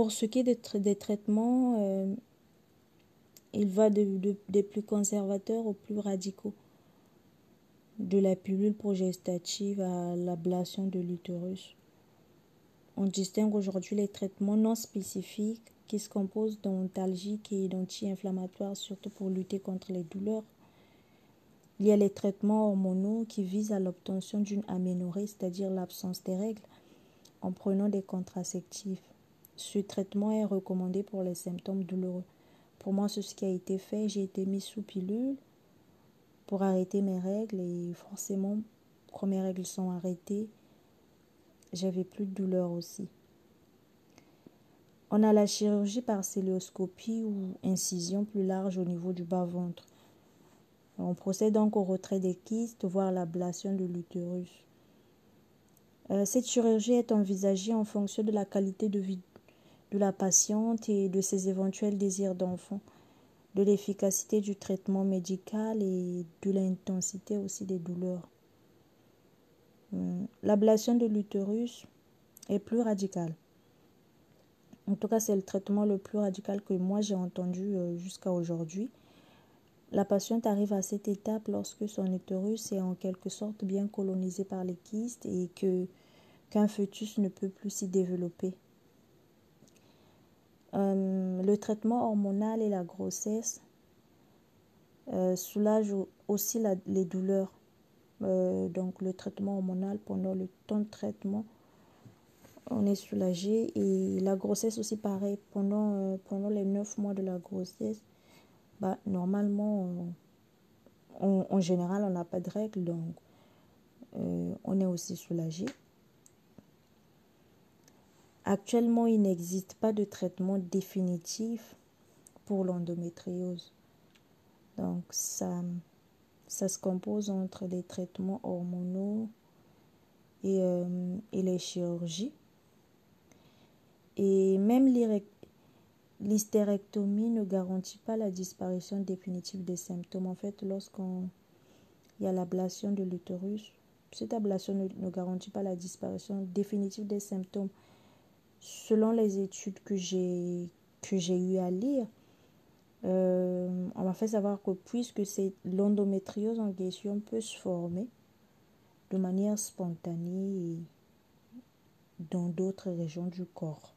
pour ce qui est des, traitements, euh, il va de, des plus conservateurs aux plus radicaux, de la pilule progestative à l'ablation de l'utérus. On distingue aujourd'hui les traitements non spécifiques qui se composent d'antalgiques et d'anti-inflammatoires, surtout pour lutter contre les douleurs. Il y a les traitements hormonaux qui visent à l'obtention d'une aménorrhée, c'est-à-dire l'absence des règles, en prenant des contraceptifs. Ce traitement est recommandé pour les symptômes douloureux. Pour moi, c'est ce qui a été fait. J'ai été mise sous pilule pour arrêter mes règles et forcément, quand mes règles sont arrêtées, j'avais plus de douleur aussi. On a la chirurgie par célioscopie ou incision plus large au niveau du bas-ventre. On procède donc au retrait des kystes, voire l'ablation de l'utérus. Euh, cette chirurgie est envisagée en fonction de la qualité de vie de la patiente et de ses éventuels désirs d'enfant, de l'efficacité du traitement médical et de l'intensité aussi des douleurs. Hmm. L'ablation de l'utérus est plus radicale. En tout cas, c'est le traitement le plus radical que moi j'ai entendu euh, jusqu'à aujourd'hui. La patiente arrive à cette étape lorsque son utérus est en quelque sorte bien colonisé par les kystes et qu'un fœtus ne peut plus s'y développer. Euh, le traitement hormonal et la grossesse euh, soulagent aussi les douleurs. Euh, donc le traitement hormonal pendant le temps de traitement, on est soulagé. Et la grossesse aussi pareil, pendant, pendant les 9 mois de la grossesse, bah, normalement, en général, on n'a pas de règles, donc on est aussi soulagé. Actuellement, il n'existe pas de traitement définitif pour l'endométriose. Donc, ça, ça se compose entre des traitements hormonaux et, euh, les chirurgies. Et même l'hystérectomie ne garantit pas la disparition définitive des symptômes. En fait, lorsqu'on y a l'ablation de l'utérus, cette ablation ne garantit pas la disparition définitive des symptômes selon les études que j'ai que j'ai eu à lire, euh, on m'a fait savoir que puisque c'est l'endométriose en question peut se former de manière spontanée dans d'autres régions du corps.